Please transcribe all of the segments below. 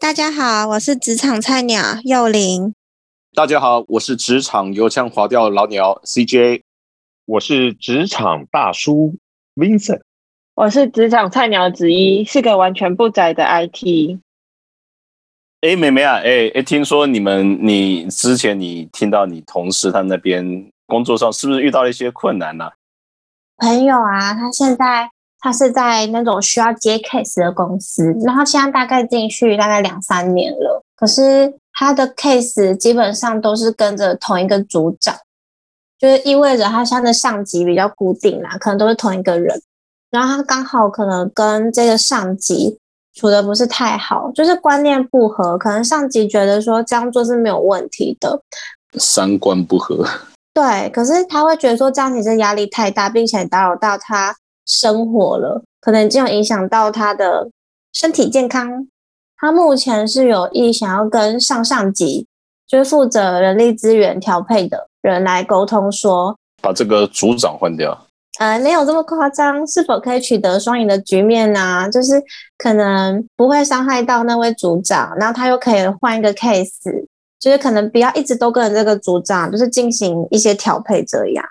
大家好，我是职场菜鸟幼玲。大家好，我是职场油腔滑调老鸟 CJ。我是职场大叔 Vincent。我是职场菜鸟子一，是个完全不宅的 IT。哎，妹妹啊，哎哎，听说你们你之前你听到你同事他那边工作上是不是遇到了一些困难呢？朋友啊，他现在他是在那种需要接 case 的公司，然后现在大概进去大概两三年了，可是他的 case 基本上都是跟着同一个组长，就是意味着他现在的上级比较固定啦，可能都是同一个人。然后他刚好可能跟这个上级处的不是太好，就是观念不合，可能上级觉得说这样做是没有问题的，三观不合。对，可是他会觉得说这样其实压力太大，并且打扰到他生活了，可能就影响到他的身体健康。他目前是有意想要跟上上级，就是负责人力资源调配的人来沟通，说把这个组长换掉。呃，没有这么夸张，是否可以取得双赢的局面呢？就是可能不会伤害到那位组长，然后他又可以换一个 case，就是可能不要一直都跟这个组长，就是进行一些调配，这样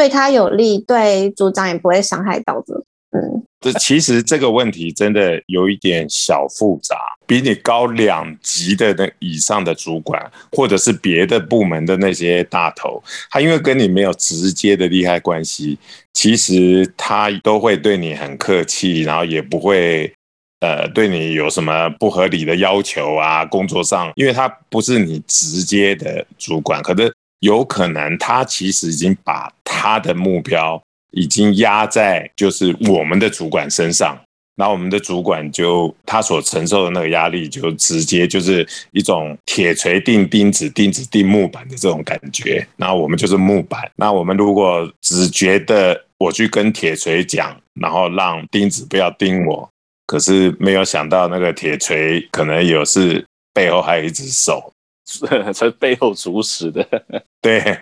对他有利，对组长也不会伤害到的。嗯，这其实这个问题真的有一点小复杂，比你高两级的那以上的主管，或者是别的部门的那些大头，他因为跟你没有直接的利害关系，其实他都会对你很客气，然后也不会呃对你有什么不合理的要求啊。工作上，因为他不是你直接的主管，可是有可能他其实已经把他的目标。已经压在就是我们的主管身上，那我们的主管就他所承受的那个压力，就直接就是一种铁锤钉钉子，钉子钉木板的这种感觉。那我们就是木板。那我们如果只觉得我去跟铁锤讲，然后让钉子不要钉我，可是没有想到那个铁锤可能有是背后还有一只手，在背后主使的，对。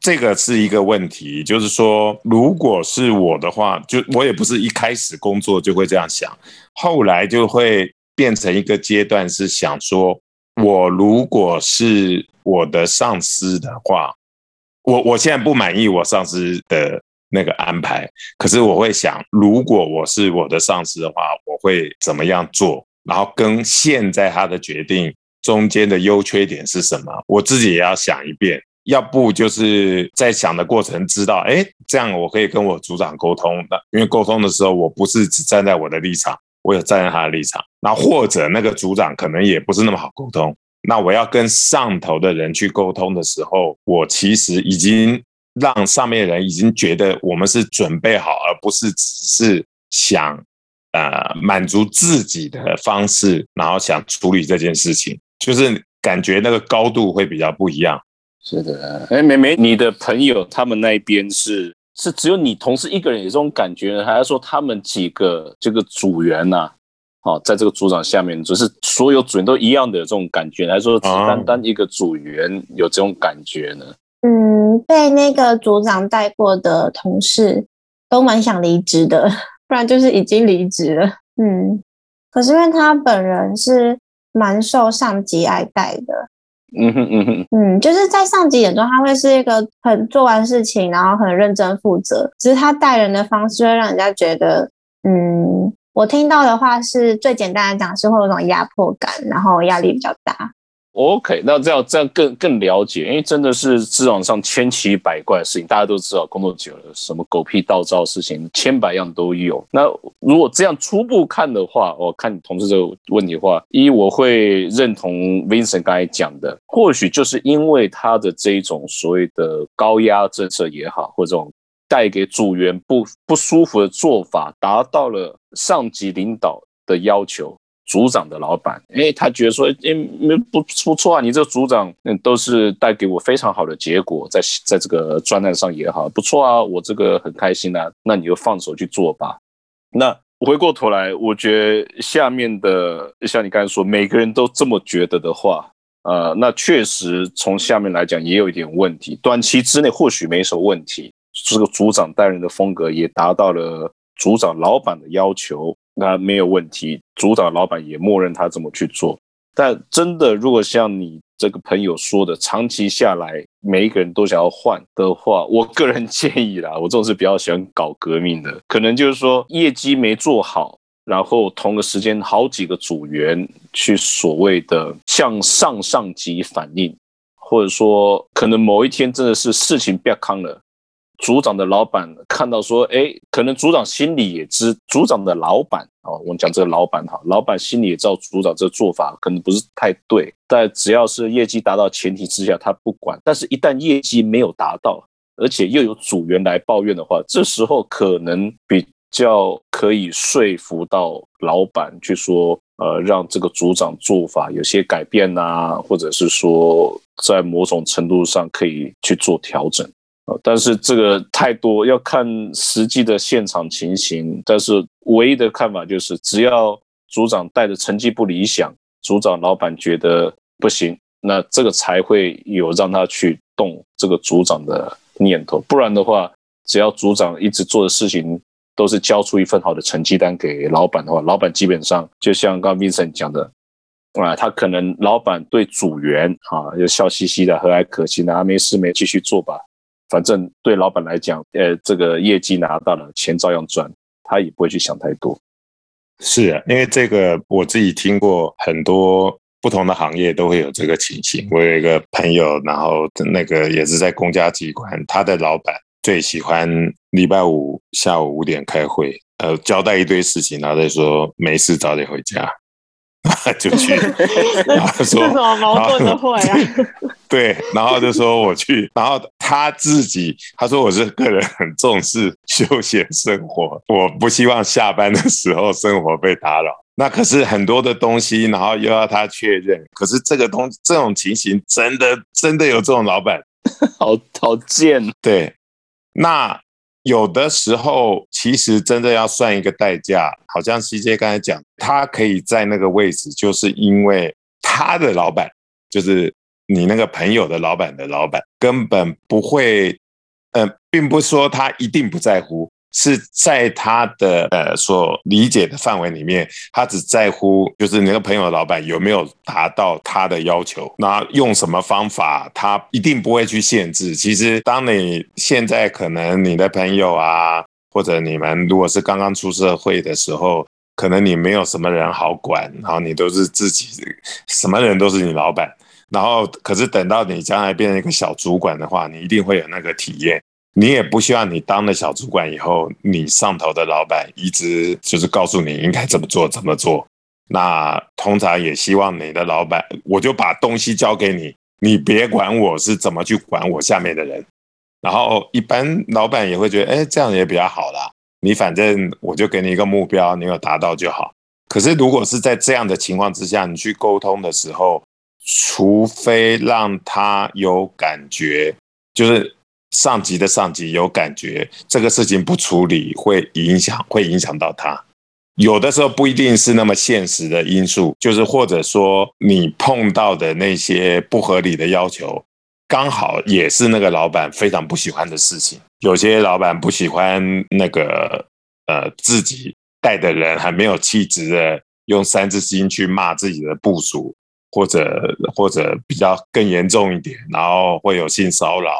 这个是一个问题，就是说，如果是我的话，就我也不是一开始工作就会这样想，后来就会变成一个阶段，是想说，我如果是我的上司的话，我我现在不满意我上司的那个安排，可是我会想，如果我是我的上司的话，我会怎么样做？然后跟现在他的决定中间的优缺点是什么，我自己也要想一遍。要不就是在想的过程知道，哎，这样我可以跟我组长沟通。的因为沟通的时候，我不是只站在我的立场，我有站在他的立场。那或者那个组长可能也不是那么好沟通。那我要跟上头的人去沟通的时候，我其实已经让上面人已经觉得我们是准备好，而不是只是想呃满足自己的方式，然后想处理这件事情，就是感觉那个高度会比较不一样。是的，哎，美美，你的朋友他们那边是是只有你同事一个人有这种感觉呢，还是说他们几个这个组员呐，哦，在这个组长下面，只是所有组员都一样的这种感觉，还是说只单单一个组员有这种感觉呢？嗯，被那个组长带过的同事都蛮想离职的，不然就是已经离职了。嗯，可是因为他本人是蛮受上级爱戴的。嗯哼嗯哼，嗯，就是在上级眼中，他会是一个很做完事情，然后很认真负责。只是他待人的方式会让人家觉得，嗯，我听到的话是最简单的讲，是会有种压迫感，然后压力比较大。OK，那这样这样更更了解，因为真的是职场上千奇百怪的事情，大家都知道，工作久了，什么狗屁倒灶事情千百样都有。那如果这样初步看的话，我看你同事这个问题的话，一我会认同 Vincent 刚才讲的，或许就是因为他的这一种所谓的高压政策也好，或者这种带给组员不不舒服的做法，达到了上级领导的要求。组长的老板，哎，他觉得说，哎，不不错啊，你这个组长，嗯，都是带给我非常好的结果，在在这个专案上也好，不错啊，我这个很开心啊，那你就放手去做吧。那回过头来，我觉得下面的像你刚才说，每个人都这么觉得的话，呃，那确实从下面来讲也有一点问题。短期之内或许没什么问题，这个组长带人的风格也达到了组长老板的要求。那没有问题，组长老板也默认他这么去做。但真的，如果像你这个朋友说的，长期下来每一个人都想要换的话，我个人建议啦，我这种是比较喜欢搞革命的，可能就是说业绩没做好，然后同个时间好几个组员去所谓的向上上级反映，或者说可能某一天真的是事情变康了。组长的老板看到说，哎，可能组长心里也知，组长的老板哦，我们讲这个老板哈，老板心里也知道组长这个做法可能不是太对，但只要是业绩达到前提之下，他不管。但是，一旦业绩没有达到，而且又有组员来抱怨的话，这时候可能比较可以说服到老板去说，呃，让这个组长做法有些改变呐，或者是说在某种程度上可以去做调整。但是这个太多要看实际的现场情形。但是唯一的看法就是，只要组长带的成绩不理想，组长老板觉得不行，那这个才会有让他去动这个组长的念头。不然的话，只要组长一直做的事情都是交出一份好的成绩单给老板的话，老板基本上就像刚 Vincent 讲的啊，他可能老板对组员啊就笑嘻嘻的和蔼可亲的，啊没事没继续做吧。反正对老板来讲，呃，这个业绩拿到了，钱照样赚，他也不会去想太多。是啊，因为这个我自己听过很多不同的行业都会有这个情形。我有一个朋友，然后那个也是在公家机关，他的老板最喜欢礼拜五下午五点开会，呃，交代一堆事情，然后再说没事早点回家。就去，然后说什么矛盾的会啊？对，然后就说我去，然后他自己他说我是个人很重视休闲生活，我不希望下班的时候生活被打扰。那可是很多的东西，然后又要他确认。可是这个东这种情形，真的真的有这种老板，好好贱。对，那。有的时候，其实真的要算一个代价。好像 CJ 刚才讲，他可以在那个位置，就是因为他的老板，就是你那个朋友的老板的老板，根本不会，呃，并不说他一定不在乎。是在他的呃所理解的范围里面，他只在乎就是你那个朋友的老板有没有达到他的要求，那用什么方法，他一定不会去限制。其实，当你现在可能你的朋友啊，或者你们如果是刚刚出社会的时候，可能你没有什么人好管，然后你都是自己什么人都是你老板，然后可是等到你将来变成一个小主管的话，你一定会有那个体验。你也不希望你当了小主管以后，你上头的老板一直就是告诉你应该怎么做怎么做。那通常也希望你的老板，我就把东西交给你，你别管我是怎么去管我下面的人。然后一般老板也会觉得，哎，这样也比较好啦。你反正我就给你一个目标，你有达到就好。可是如果是在这样的情况之下，你去沟通的时候，除非让他有感觉，就是。上级的上级有感觉，这个事情不处理会影响，会影响到他。有的时候不一定是那么现实的因素，就是或者说你碰到的那些不合理的要求，刚好也是那个老板非常不喜欢的事情。有些老板不喜欢那个呃自己带的人还没有气质的，用三字经去骂自己的部属，或者或者比较更严重一点，然后会有性骚扰。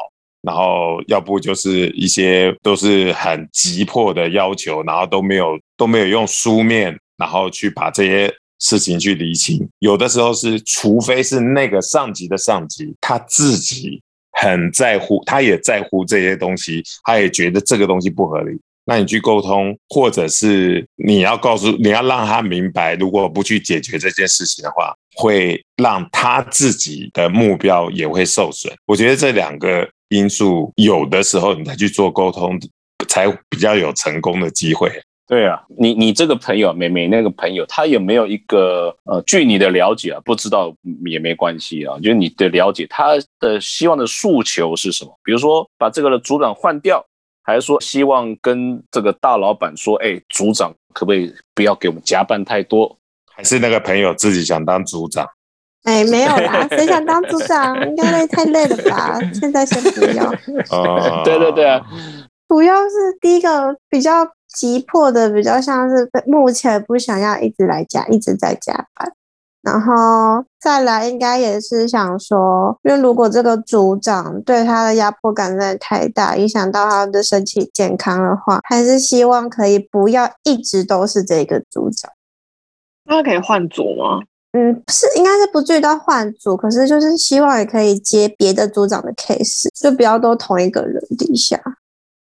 然后要不就是一些都是很急迫的要求，然后都没有都没有用书面，然后去把这些事情去理清。有的时候是，除非是那个上级的上级他自己很在乎，他也在乎这些东西，他也觉得这个东西不合理，那你去沟通，或者是你要告诉你要让他明白，如果不去解决这件事情的话，会让他自己的目标也会受损。我觉得这两个。因素有的时候你再去做沟通，才比较有成功的机会。对啊，你你这个朋友美美那个朋友，他有没有一个呃，据你的了解啊，不知道也没关系啊。就是你的了解，他的希望的诉求是什么？比如说把这个的组长换掉，还是说希望跟这个大老板说，哎，组长可不可以不要给我们加班太多？还是那个朋友自己想当组长？哎，没有啦，谁想当组长？应该太累了吧？现在先不要。哦，对对对，啊主要是第一个比较急迫的，比较像是目前不想要一直来加，一直在加班。然后再来应该也是想说，因为如果这个组长对他的压迫感真的太大，影响到他的身体健康的话，还是希望可以不要一直都是这个组长。那可以换组吗？嗯，是应该是不至于到换组，可是就是希望也可以接别的组长的 case，就不要都同一个人底下。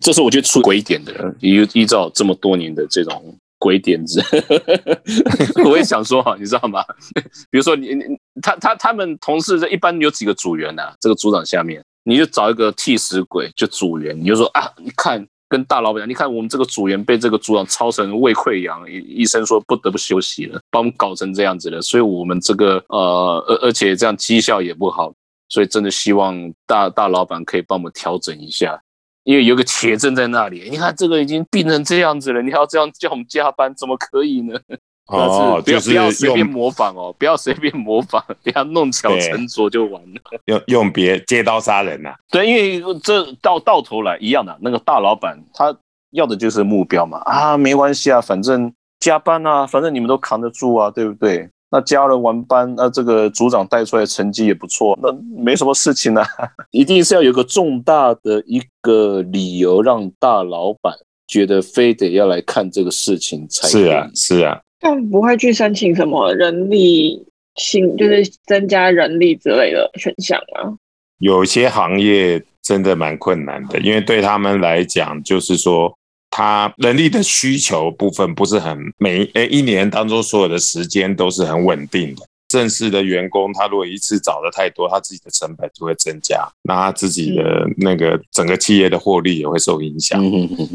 这是我觉得出鬼点的，依依照这么多年的这种鬼点子，我也想说哈，你知道吗？比如说你你他他他们同事这一般有几个组员呐、这个组长下面你就找一个替死鬼，就组员，你就说啊，你看跟大老板讲，你看我们这个组员被这个组长操成胃溃疡，医生说不得不休息了，把我们搞成这样子了，所以我们这个呃，而而且这样绩效也不好，所以真的希望大大老板可以帮我们调整一下。因为有个铁证在那里，你看这个已经病成这样子了，你还要这样叫我们加班，怎么可以呢？哦，不要就是不要随便模仿哦，不要随便模仿，不要弄巧成拙就完了。用用别借刀杀人呐、对，因为这到到头来一样的，那个大老板他要的就是目标嘛，啊，没关系啊，反正加班啊，反正你们都扛得住啊，对不对？那加了完班，那这个组长带出来的成绩也不错，那没什么事情啊，一定是要有个重大的一个理由让大老板觉得非得要来看这个事情才是啊，是啊，但不会去申请什么人力新，就是增加人力之类的选项啊。有些行业真的蛮困难的，因为对他们来讲，就是说，他人力的需求部分不是很每诶一年当中所有的时间都是很稳定的。正式的员工，他如果一次找的太多，他自己的成本就会增加，那他自己的那个整个企业的获利也会受影响。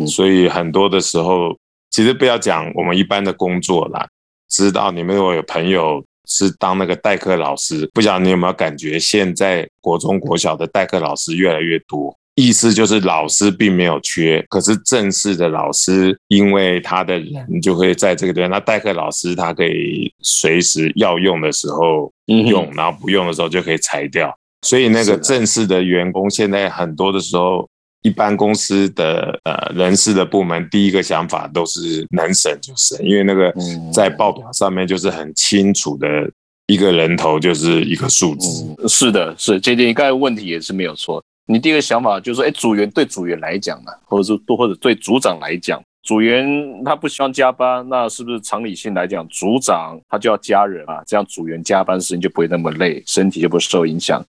所以很多的时候，其实不要讲我们一般的工作啦，知道你们如果有朋友是当那个代课老师，不晓得你有没有感觉，现在国中国小的代课老师越来越多。意思就是老师并没有缺，可是正式的老师，因为他的人就会在这个地方，那代课老师他可以随时要用的时候用，然后不用的时候就可以裁掉。所以那个正式的员工现在很多的时候，一般公司的呃人事的部门，第一个想法都是能省就省，因为那个嗯在报表上面就是很清楚的一个人头就是一个数字。嗯，是的，是这点，你刚才问题也是没有错。你第一个想法就是说，哎，组员对组员来讲呢，或者是或者对组长来讲，组员他不希望加班，那是不是常理性来讲，组长他就要加人啊，这样组员加班时间就不会那么累，身体就不会受影响。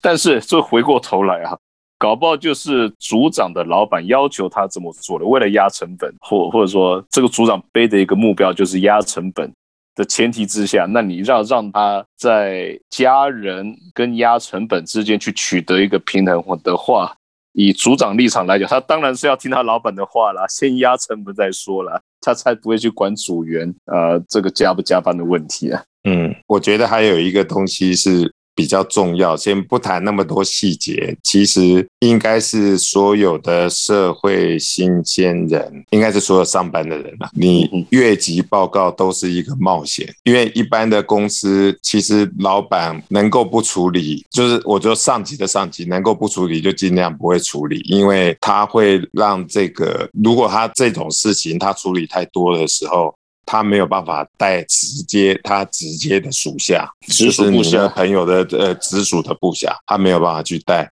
但是这回过头来啊，搞不好就是组长的老板要求他这么做的，为了压成本，或或者说这个组长背的一个目标就是压成本。的前提之下，那你让让他在加人跟压成本之间去取得一个平衡的话，以组长立场来讲，他当然是要听他老板的话啦，先压成本再说啦，他才不会去管组员呃这个加不加班的问题啊。嗯，我觉得还有一个东西是比较重要，先不谈那么多细节，其实应该是所有的社会新鲜人，应该是所有上班的人了，你嗯越级报告都是一个冒险，因为一般的公司其实老板能够不处理，就是我觉得上级的上级能够不处理就尽量不会处理，因为他会让这个如果他这种事情他处理太多的时候。他没有办法带直接他直接的属下，直属部下。朋友的呃直属的部下，他没有办法去带，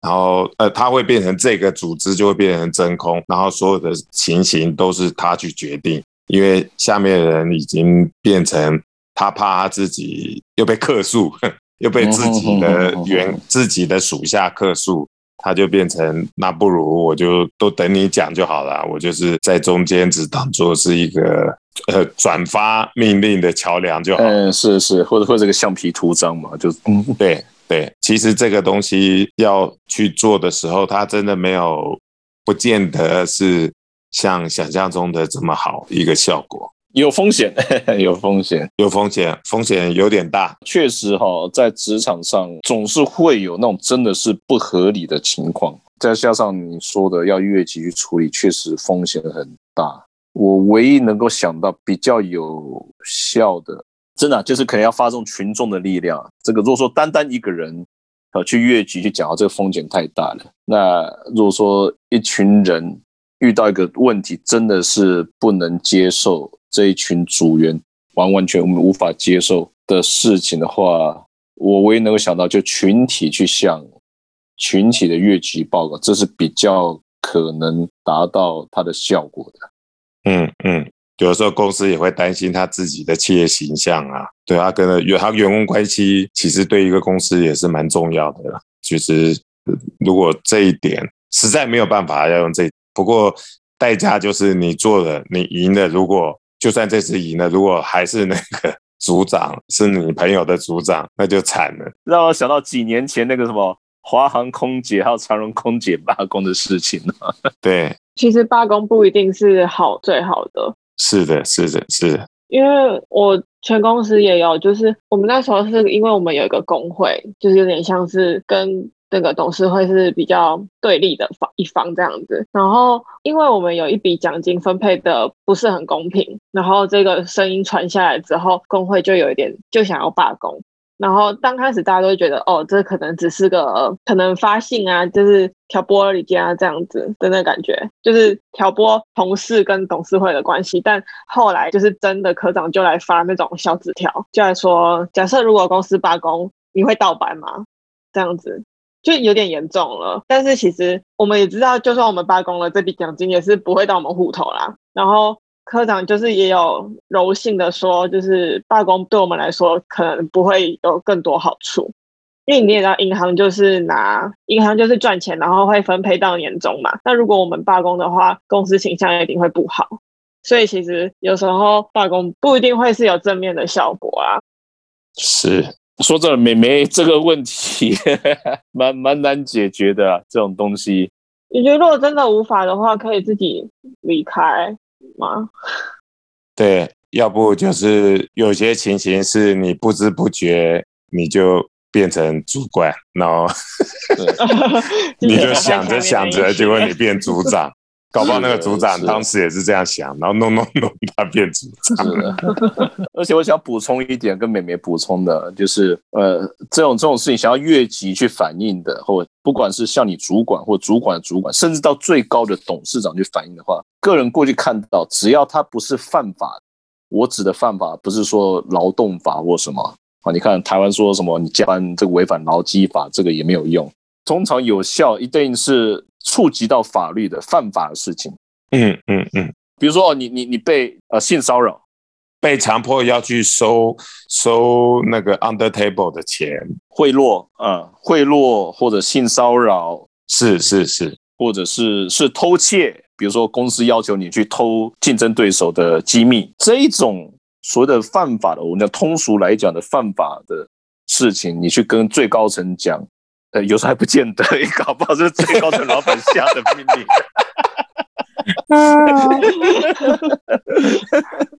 然后呃他会变成这个组织就会变成真空，然后所有的情形都是他去决定，因为下面的人已经变成他怕他自己又被克诉，又被自己的原自己的属下克诉，他就变成那不如我就都等你讲就好了，我就是在中间只当做是一个呃转发命令的桥梁就好。嗯，是是，或者或者这个橡皮图章嘛，就嗯对对，其实这个东西要去做的时候，它真的没有，不见得是像想象中的这么好一个效果，有风险，有风险。有风险，风险有点大。确实哈、在职场上总是会有那种真的是不合理的情况，再加上你说的要越级去处理，确实风险很大。我唯一能够想到比较有效的，真的啊、就是可能要发动群众的力量。这个如果说单单一个人呃去越级去讲到这个风险太大了，那如果说一群人遇到一个问题，真的是不能接受这一群组员完完全我们无法接受的事情的话，我唯一能够想到就群体去向群体的越级报告，这是比较可能达到它的效果的。嗯嗯，有的时候公司也会担心他自己的企业形象啊，对他跟有他员工关系，其实对一个公司也是蛮重要的啦。其实如果这一点实在没有办法要用这，不过代价就是你做了，你赢了，如果就算这次赢了，如果还是那个组长是你朋友的组长，那就惨了。让我想到几年前那个什么华航空姐还有长荣空姐罢工的事情呢。对，其实罢工不一定是好最好的，是的，是的，是的。因为我全公司也有，就是我们那时候是因为我们有一个工会，就是有点像是跟那个董事会是比较对立的方一方这样子。然后因为我们有一笔奖金分配的不是很公平，然后这个声音传下来之后，工会就有一点就想要罢工。然后刚开始大家都会觉得，哦，这可能只是个可能发信啊，就是挑拨离间啊这样子的那感觉，就是挑拨同事跟董事会的关系。但后来就是真的科长就来发那种小纸条，就来说，假设如果公司罢工，你会倒班吗？这样子就有点严重了。但是其实我们也知道，就算我们罢工了，这笔奖金也是不会到我们户头啦。然后。科长就是也有柔性的说，就是罢工对我们来说可能不会有更多好处，因为你也知道，银行就是拿银行就是赚钱，然后会分配到年终嘛。那如果我们罢工的话，公司形象一定会不好。所以其实有时候罢工不一定会是有正面的效果啊。是说真的美眉这个问题 蛮蛮难解决的这种东西。你觉得如果真的无法的话，可以自己离开。吗？对，要不就是有些情形是你不知不觉你就变成主管，然后 你就想着想着，结果你变组长。搞不好那个组长当时也是这样想，然后弄弄弄，他变组长了。而且我想补充一点，跟美美补充的，就是呃，这种这种事情想要越级去反映的，或不管是向你主管或主管的主管，甚至到最高的董事长去反映的话，个人过去看到，只要他不是犯法，我指的犯法不是说劳动法或什么啊，你看台湾说什么你加班这个违反劳基法，这个也没有用，通常有效一定是。触及到法律的犯法的事情，嗯嗯嗯，比如说哦，你你你被呃性骚扰，被强迫要去收收那个 under table 的钱，贿赂，嗯，贿赂或者性骚扰，是是是，或者是是偷窃，比如说公司要求你去偷竞争对手的机密，这一种所谓的犯法的，我们讲通俗来讲的犯法的事情，你去跟最高层讲。呃，有时候还不见得，搞不好是最高层老板下的命令。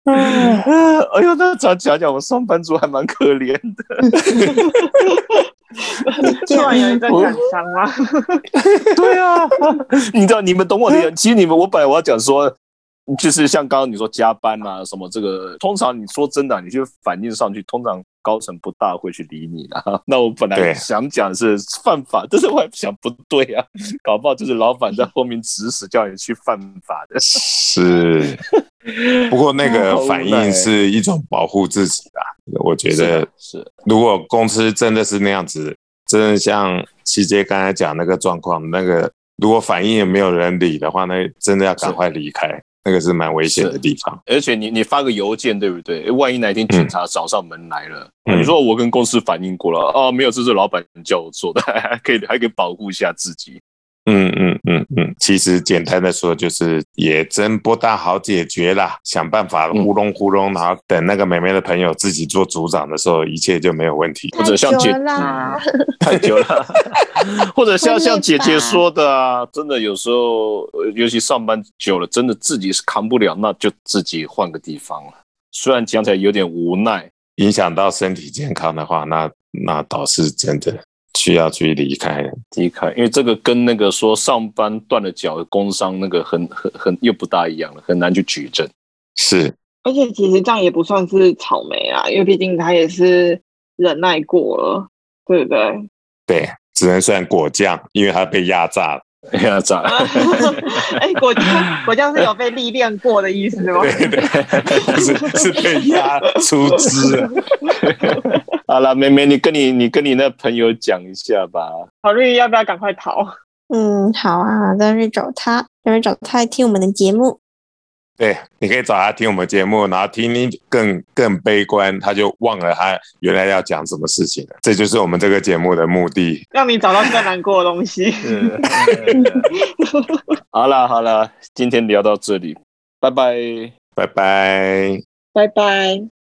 哎呦，那讲讲讲，我上班族还蛮可怜的。突然有一个感伤吗？对啊，你知道，你们懂我的。其实你们，我本来我要讲说。就是像刚刚你说加班啊什么，这个通常你说真的，你就反映上去，通常高层不大会去理你的。那我本来想讲是犯法，但是我还想不对啊，搞不好就是老板在后面指使叫你去犯法的。是，不过那个反应是一种保护自己的，我觉得是。如果公司真的是那样子，真的像七姐刚才讲那个状况，那个如果反应也没有人理的话，那真的要赶快离开。那个是蛮危险的地方，而且你你发个邮件对不对？万一哪天警察找上门来了，你说我跟公司反映过了，哦，没有，这是老板叫我做的，还可以还可以保护一下自己。嗯嗯嗯嗯，其实简单的说，就是也真不大好解决啦。想办法糊弄糊弄，然后等那个美美的朋友自己做组长的时候，一切就没有问题。或者像姐太久了，或者像像姐姐说的啊，真的有时候，尤其上班久了，真的自己是扛不了，那就自己换个地方了。虽然讲起来有点无奈，影响到身体健康的话，那那倒是真的。需要去离开，离开，因为这个跟那个说上班断了脚工伤那个很很很又不大一样了，很难去举证。是，而且其实这样也不算是草莓啊，因为毕竟他也是忍耐过了，对不对？对，只能算果酱，因为他被压榨了。哎呀，咋？哎，果酱果酱是有被历练过的意思吗？对对，不是是被压出资了。好了，妹妹，你跟你你跟你那朋友讲一下吧。考虑要不要赶快逃？嗯，好啊，再去找他，再去找他来听我们的节目。对，你可以找他听我们节目，然后听你更更悲观，他就忘了他原来要讲什么事情了。这就是我们这个节目的目的。让你找到更难过的东西。嗯，好了好了，今天聊到这里，拜拜。拜拜。拜拜。